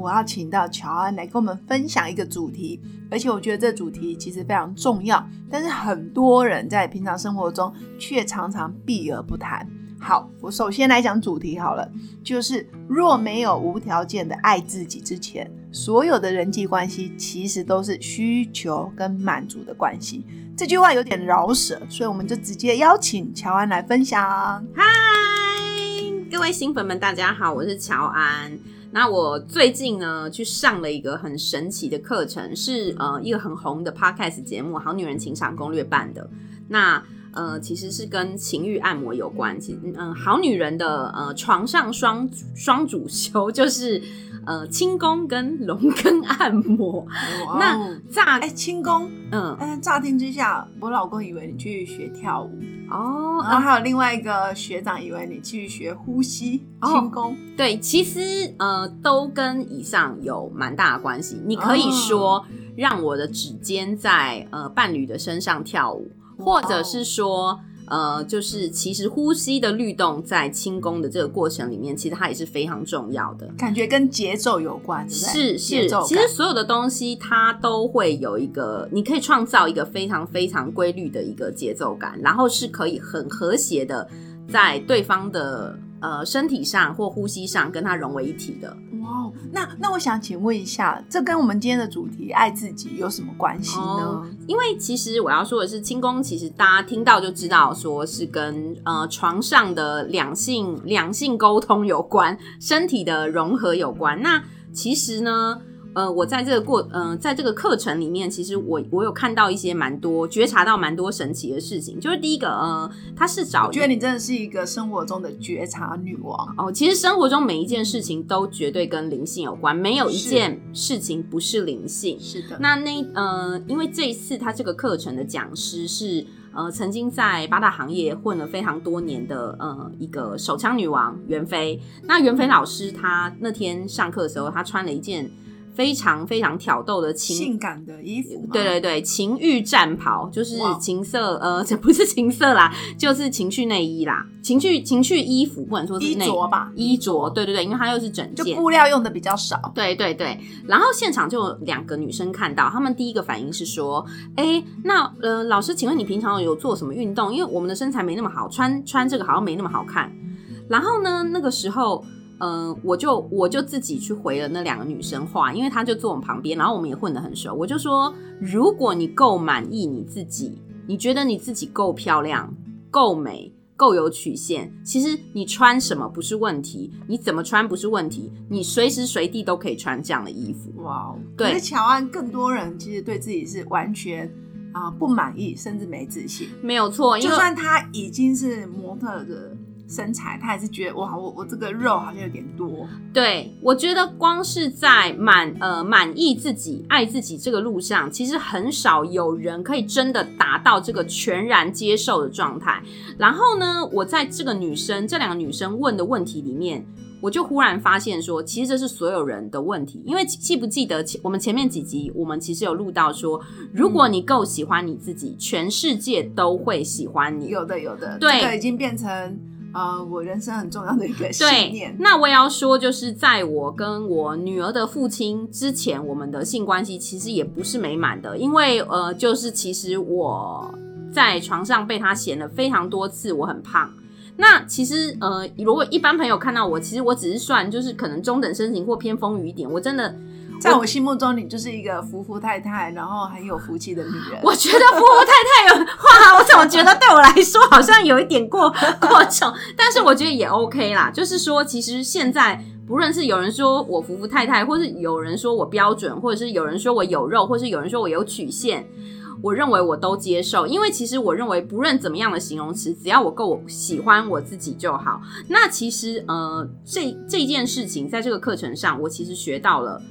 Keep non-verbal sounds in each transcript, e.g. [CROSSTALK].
我要请到乔安来跟我们分享一个主题，而且我觉得这主题其实非常重要，但是很多人在平常生活中却常常避而不谈。好，我首先来讲主题好了，就是若没有无条件的爱自己之前，所有的人际关系其实都是需求跟满足的关系。这句话有点饶舌，所以我们就直接邀请乔安来分享。嗨，各位新粉们，大家好，我是乔安。那我最近呢去上了一个很神奇的课程，是呃一个很红的 podcast 节目《好女人情场攻略》办的。那呃其实是跟情欲按摩有关，其嗯好女人的呃床上双双主修就是。呃，轻功跟龙根按摩，那乍哎轻功，嗯嗯，乍听之下，我老公以为你去学跳舞哦，然后还有另外一个学长以为你去学呼吸轻功，对，其实呃都跟以上有蛮大的关系。你可以说让我的指尖在呃伴侣的身上跳舞，或者是说。呃，就是其实呼吸的律动在轻功的这个过程里面，其实它也是非常重要的。感觉跟节奏有关，是是。其实所有的东西它都会有一个，你可以创造一个非常非常规律的一个节奏感，然后是可以很和谐的在对方的。呃，身体上或呼吸上跟它融为一体的。哦，那那我想请问一下，这跟我们今天的主题“爱自己”有什么关系呢？因为其实我要说的是，轻功其实大家听到就知道，说是跟呃床上的两性两性沟通有关，身体的融合有关。那其实呢？呃，我在这个过，嗯，在这个课程里面，其实我我有看到一些蛮多，觉察到蛮多神奇的事情。就是第一个，呃，他是找，觉得你真的是一个生活中的觉察女王哦。其实生活中每一件事情都绝对跟灵性有关，没有一件事情不是灵性。是的。那那呃，因为这一次他这个课程的讲师是呃，曾经在八大行业混了非常多年的呃一个手枪女王袁飞。那袁飞老师她那天上课的时候，她穿了一件。非常非常挑逗的情性感的衣服，对对对，情欲战袍就是情色，呃，[LAUGHS] 这不是情色啦，就是情趣内衣啦，情趣情趣衣服不能说是衣着吧，衣着，对对对，因为它又是整件，布料用的比较少，对对对。然后现场就有两个女生看到，她们第一个反应是说，哎，那呃，老师，请问你平常有做什么运动？因为我们的身材没那么好，穿穿这个好像没那么好看。然后呢，那个时候。嗯，我就我就自己去回了那两个女生话，因为她就坐我们旁边，然后我们也混得很熟。我就说，如果你够满意你自己，你觉得你自己够漂亮、够美、够有曲线，其实你穿什么不是问题，你怎么穿不是问题，你随时随地都可以穿这样的衣服。哇，对，乔安，更多人其实对自己是完全啊不满意，甚至没自信。没有错，就算他已经是模特的。身材，他还是觉得哇，我我这个肉好像有点多。对我觉得，光是在满呃满意自己、爱自己这个路上，其实很少有人可以真的达到这个全然接受的状态。然后呢，我在这个女生这两个女生问的问题里面，我就忽然发现说，其实这是所有人的问题。因为记不记得前我们前面几集，我们其实有录到说，如果你够喜欢你自己，全世界都会喜欢你。有的，有的，对，已经变成。啊，我人生很重要的一个信念。那我也要说，就是在我跟我女儿的父亲之前，我们的性关系其实也不是美满的，因为呃，就是其实我在床上被他嫌了非常多次，我很胖。那其实呃，如果一般朋友看到我，其实我只是算就是可能中等身形或偏丰腴一点，我真的。在我心目中，你就是一个福福太太，然后很有福气的女人。[LAUGHS] 我觉得福福太太有 [LAUGHS] 话，我怎么觉得对我来说好像有一点过过重？但是我觉得也 OK 啦。就是说，其实现在不论是有人说我福福太太，或是有人说我标准，或者是有人说我有肉，或是有人说我有曲线，我认为我都接受。因为其实我认为，不论怎么样的形容词，只要我够喜欢我自己就好。那其实呃，这这件事情在这个课程上，我其实学到了。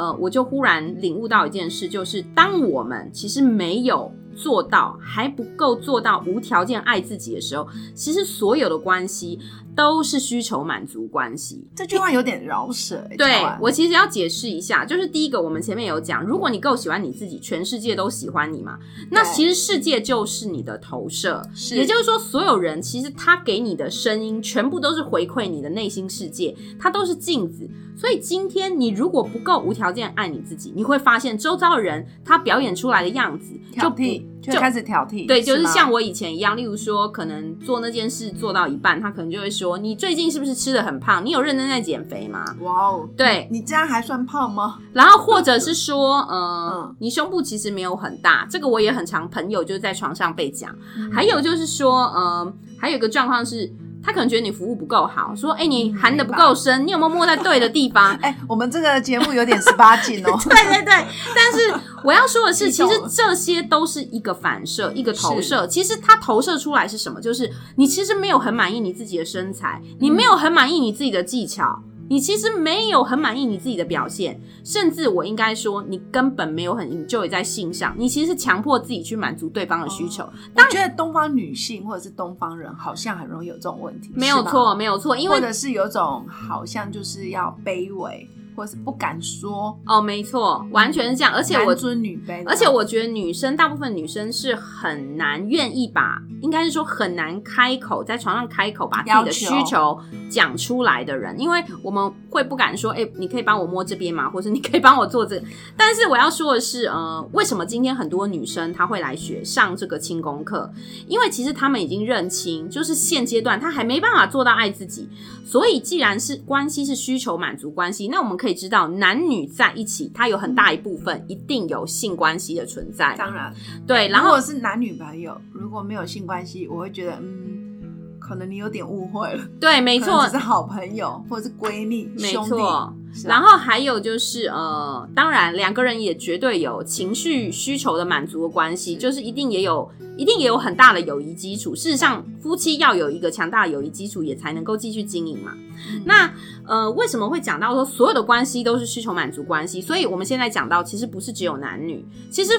呃，我就忽然领悟到一件事，就是当我们其实没有做到，还不够做到无条件爱自己的时候，其实所有的关系都是需求满足关系。这句话有点饶舌、欸。对我其实要解释一下，就是第一个，我们前面有讲，如果你够喜欢你自己，全世界都喜欢你嘛，那其实世界就是你的投射，是也就是说，所有人其实他给你的声音，全部都是回馈你的内心世界，它都是镜子。所以今天你如果不够无条件爱你自己，你会发现周遭的人他表演出来的样子就不就开始挑剔，对，就是像我以前一样，例如说，可能做那件事做到一半，他可能就会说：“你最近是不是吃的很胖？你有认真在减肥吗哇哦，对你这样还算胖吗？？”然后或者是说，呃，嗯你胸部其实没有很大，这个我也很常朋友就是在床上被讲。嗯还有就是说，呃，还有一个状况是。他可能觉得你服务不够好，说：“哎、你含的不够深，你有没有摸在对的地方？” [LAUGHS] 哎、我们这个节目有点十八禁哦。对 [LAUGHS] 对对，[LAUGHS] 但是我要说的是，其实这些都是一个反射，一个投射。其实它投射出来是什么？就是你其实没有很满意你自己的身材，你没有很满意你自己的技巧。你其实没有很满意你自己的表现，甚至我应该说，你根本没有很 enjoy 在性上，你其实是强迫自己去满足对方的需求。我觉得东方女性或者是东方人好像很容易有这种问题，没有错，没有错，因为或者是有种好像就是要卑微，或是不敢说，哦，没错，完全是这样。而且我男尊女卑，而且我觉得女生大部分女生是很难愿意把，应该是说很难开口在床上开口把自己的需求讲出来的人，因为我们会不敢说，哎、你可以帮我摸这边吗？或是你可以帮我做这个。但是我要说的是，呃，为什么今天很多女生她会来学上这个轻功课？因为其实她们已经认清，就是现阶段她还没办法做到爱自己，所以既然是关系是需求满足关系，那我们可以知道，男女在一起，它有很大一部分一定有性关系的存在。当然，对，然后如果是男女朋友，如果没有性关系，我会觉得嗯，可能你有点误会了，对，没错是好朋友或者是闺蜜、没兄弟错。是啊然后还有就是呃，当然两个人也绝对有情绪需求的满足的关系，就是一定也有，一定也有很大的友谊基础。事实上，夫妻要有一个强大的友谊基础，也才能够继续经营嘛。那呃，为什么会讲到说所有的关系都是需求满足关系？所以我们现在讲到，其实不是只有男女，其实。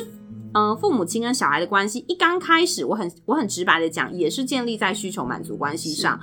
呃，父母亲跟小孩的关系一刚开始，我很我很直白的讲，也是建立在需求满足关系上。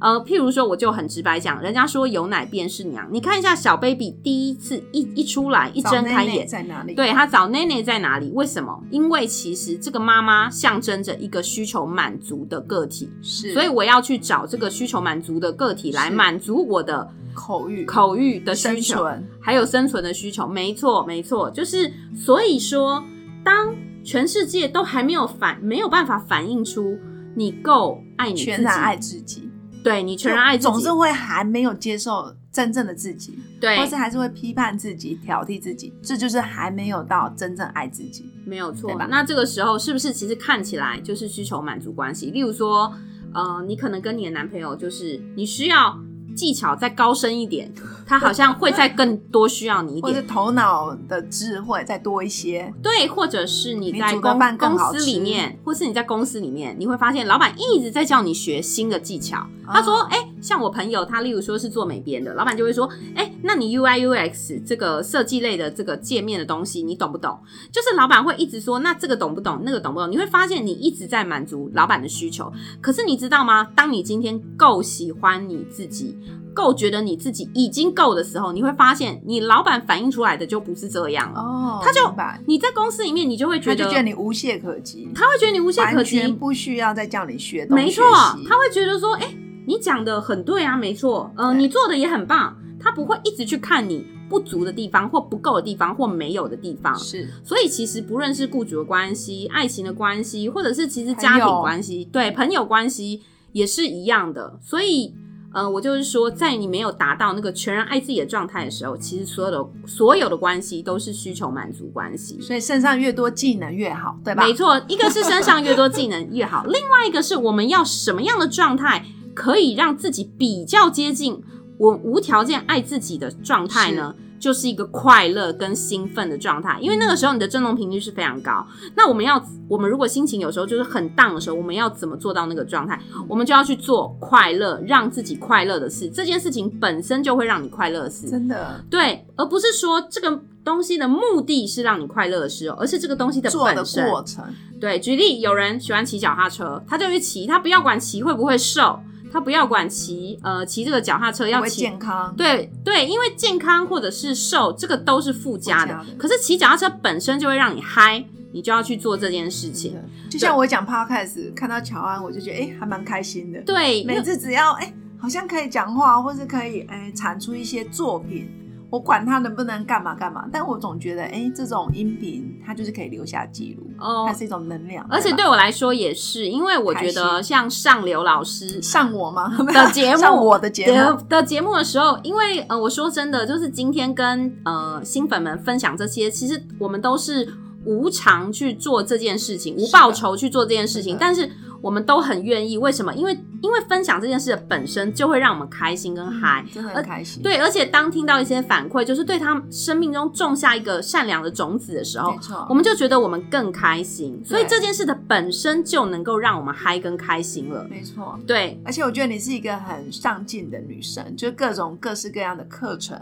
呃，譬如说，我就很直白讲，人家说有奶便是娘。你看一下小 baby 第一次一一出来，一睁开眼，在哪里？对他找内内在哪里？为什么？因为其实这个妈妈象征着一个需求满足的个体，是，所以我要去找这个需求满足的个体来是满足我的口欲、口欲的需求，存，还有生存的需求。没错，没错，就是所以说，当全世界都还没有反没有办法反映出你够爱你自己，全然爱自己，对你全然爱自己，总是会还没有接受真正的自己，对或是还是会批判自己、挑剔自己，这就是还没有到真正爱自己。没有错吧。那这个时候是不是其实看起来就是需求满足关系？例如说，呃，你可能跟你的男朋友就是你需要技巧再高深一点，[LAUGHS] 他好像会再更多需要你一点。或者头脑的智慧再多一些，对，或者是你在公办公司里面，或是你在公司里面，你会发现老板一直在叫你学新的技巧。他说：“哦哎、像我朋友，他例如说是做美编的，老板就会说：哎、那你 UI UX 这个设计类的这个界面的东西，你懂不懂？就是老板会一直说，那这个懂不懂？那个懂不懂？你会发现你一直在满足老板的需求。可是你知道吗？当你今天够喜欢你自己，够觉得你自己已经够的时候，你会发现你老板反映出来的就不是这样了。哦，他就你在公司里面，你就会觉得他就觉得你无懈可击，他会觉得你无懈可完全击，不需要再叫你学东西没错，他会觉得说，哎、你讲的很对啊，没错，呃，你做的也很棒，他不会一直去看你不足的地方或不够的地方或没有的地方。是所以其实不论是雇主的关系、爱情的关系，或者是其实家庭关系，对朋友关系也是一样的。所以，呃，我就是说，在你没有达到那个全然爱自己的状态的时候，其实所有的所有的关系都是需求满足关系。所以身上越多技能越好，对吧？没错，一个是身上越多技能越好，另外一个是我们要什么样的状态可以让自己比较接近我无条件爱自己的状态呢？就是一个快乐跟兴奋的状态，因为那个时候你的振动频率是非常高。那我们要，我们如果心情有时候就是很荡的时候，我们要怎么做到那个状态？我们就要去做快乐，让自己快乐的事。这件事情本身就会让你快乐的事，真的对，而不是说这个东西的目的是让你快乐的事哦，而是这个东西的做的本身。过程，对，举例，有人喜欢骑脚踏车，他就去骑，他不要管骑会不会瘦，他不要管骑呃骑这个脚踏车要骑健康，对对，因为健康或者是瘦，这个都是附加的。附加的可是骑脚踏车本身就会让你嗨，你就要去做这件事情。就像我讲 podcast 看到乔安，我就觉得哎、还蛮开心的。对，每次只要哎、好像可以讲话，或是可以哎产出一些作品，我管他能不能干嘛干嘛，但我总觉得哎、这种音频它就是可以留下记录，哦它是一种能量。而且对我来说也是，因为我觉得像上流老师上我吗？的节目上我的节的目，的节目的时候，因为呃，我说真的，就是今天跟呃新粉们分享这些，其实我们都是无偿去做这件事情，无报酬去做这件事情，是但是我们都很愿意。为什么？因为因为分享这件事的本身就会让我们开心跟嗨。真的很开心。对，而且当听到一些反馈，就是对他生命中种下一个善良的种子的时候我，们就觉得我们更开心。所以对这件事的本身就能够让我们嗨跟开心了。没错。对，而且我觉得你是一个很上进的女生，就各种各式各样的课程，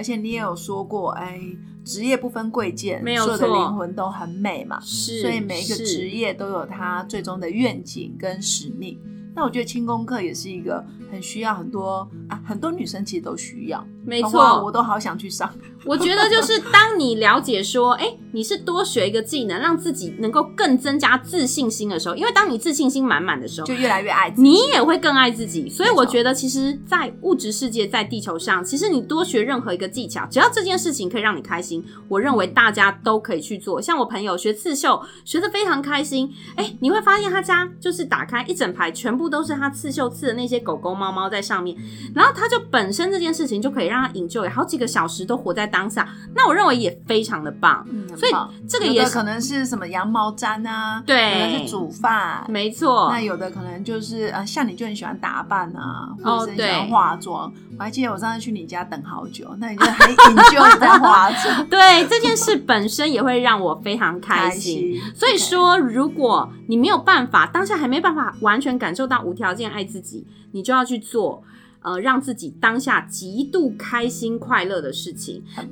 而且你也有说过，哎，职业不分贵贱，没有所有的错灵魂都很美嘛，是，所以每一个是职业都有它最终的愿景跟使命。那我觉得轻功课也是一个很需要很多啊，很多女生其实都需要，没错，我都好想去上。我觉得就是当你了解说，哎、你是多学一个技能，让自己能够更增加自信心的时候，因为当你自信心满满的时候就，越来越爱自己。你也会更爱自己。所以我觉得，其实，在物质世界，在地球上，其实你多学任何一个技巧，只要这件事情可以让你开心，我认为大家都可以去做。像我朋友学刺绣，学的非常开心，哎、你会发现他家就是打开一整排，全部都是他刺绣刺的那些狗狗、猫猫在上面，然后他就本身这件事情就可以让他 enjoy 好几个小时都活在当下。那我认为也非常的棒。所以棒这个也是有的可能是什么羊毛毡啊，对可能是煮饭，没错那，有的可能就是呃，像你就很喜欢打扮啊，哦或者是很喜欢对化妆。我还记得我上次去你家等好久，那你就很 [LAUGHS] enjoy 在化妆，对 [LAUGHS] 这件事本身也会让我非常开心。心。所以说，如果你没有办法，当下还没办法完全感受到无条件爱自己，你就要去做，呃，让自己当下极度开心快乐的事情。很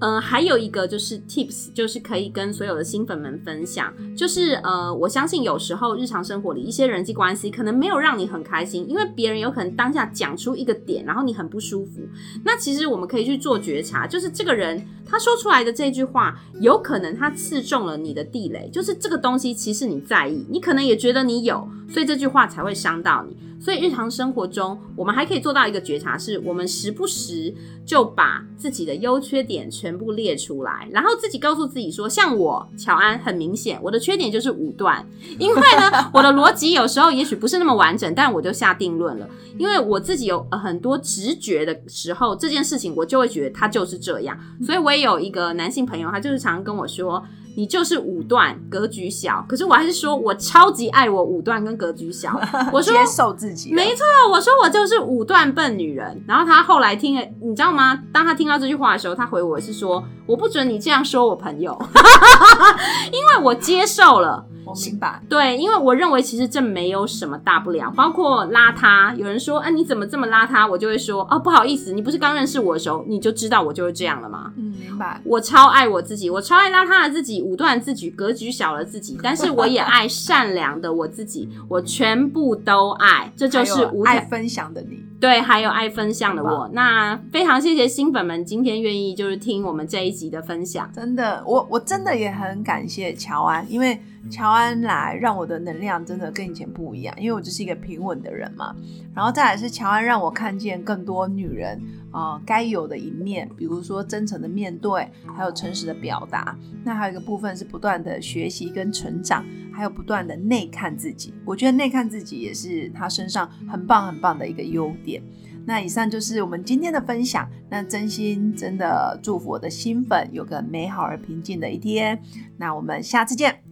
嗯，还有一个就是 tips，就是可以跟所有的新粉们分享，就是呃，我相信有时候日常生活里一些人际关系可能没有让你很开心，因为别人有可能当下讲出一个点，然后你很不舒服。那其实我们可以去做觉察，就是这个人他说出来的这句话，有可能他刺中了你的地雷，就是这个东西其实你在意，你可能也觉得你有，所以这句话才会伤到你。所以日常生活中，我们还可以做到一个觉察，是我们时不时就把自己的优缺点全部列出来，然后自己告诉自己说，像我乔安，很明显我的缺点就是武断，因为呢，[LAUGHS] 我的逻辑有时候也许不是那么完整，但我就下定论了，因为我自己有、呃、很多直觉的时候，这件事情我就会觉得它就是这样，所以我也有一个男性朋友，他就是常常跟我说。你就是武断，格局小。可是我还是说，我超级爱我武断跟格局小。[LAUGHS] 我说接受自己，没错，我说我就是武断笨女人。然后他后来听了，你知道吗？当他听到这句话的时候，他回我是说：“我不准你这样说我朋友，[LAUGHS] 因为我接受了。”我明白。对，因为我认为其实这没有什么大不了，包括邋遢。有人说，啊，你怎么这么邋遢？我就会说，哦，不好意思，你不是刚认识我的时候你就知道我就是这样了吗？嗯，明白。我超爱我自己，我超爱邋遢的自己，武断自己，格局小了自己，但是我也爱善良的我自己，我全部都爱，这就是无爱分享的你。对，还有爱分享的我。那非常谢谢新粉们今天愿意就是听我们这一集的分享。真的，我我真的也很感谢乔安，因为乔安来让我的能量真的跟以前不一样，因为我就是一个平稳的人嘛。然后再来是乔安让我看见更多女人啊该有的一面，比如说真诚的面对，还有诚实的表达。那还有一个部分是不断的学习跟成长，还有不断的内看自己。我觉得内看自己也是他身上很棒很棒的一个优点。那以上就是我们今天的分享。那真心真的祝福我的新粉有个美好而平静的一天。那我们下次见，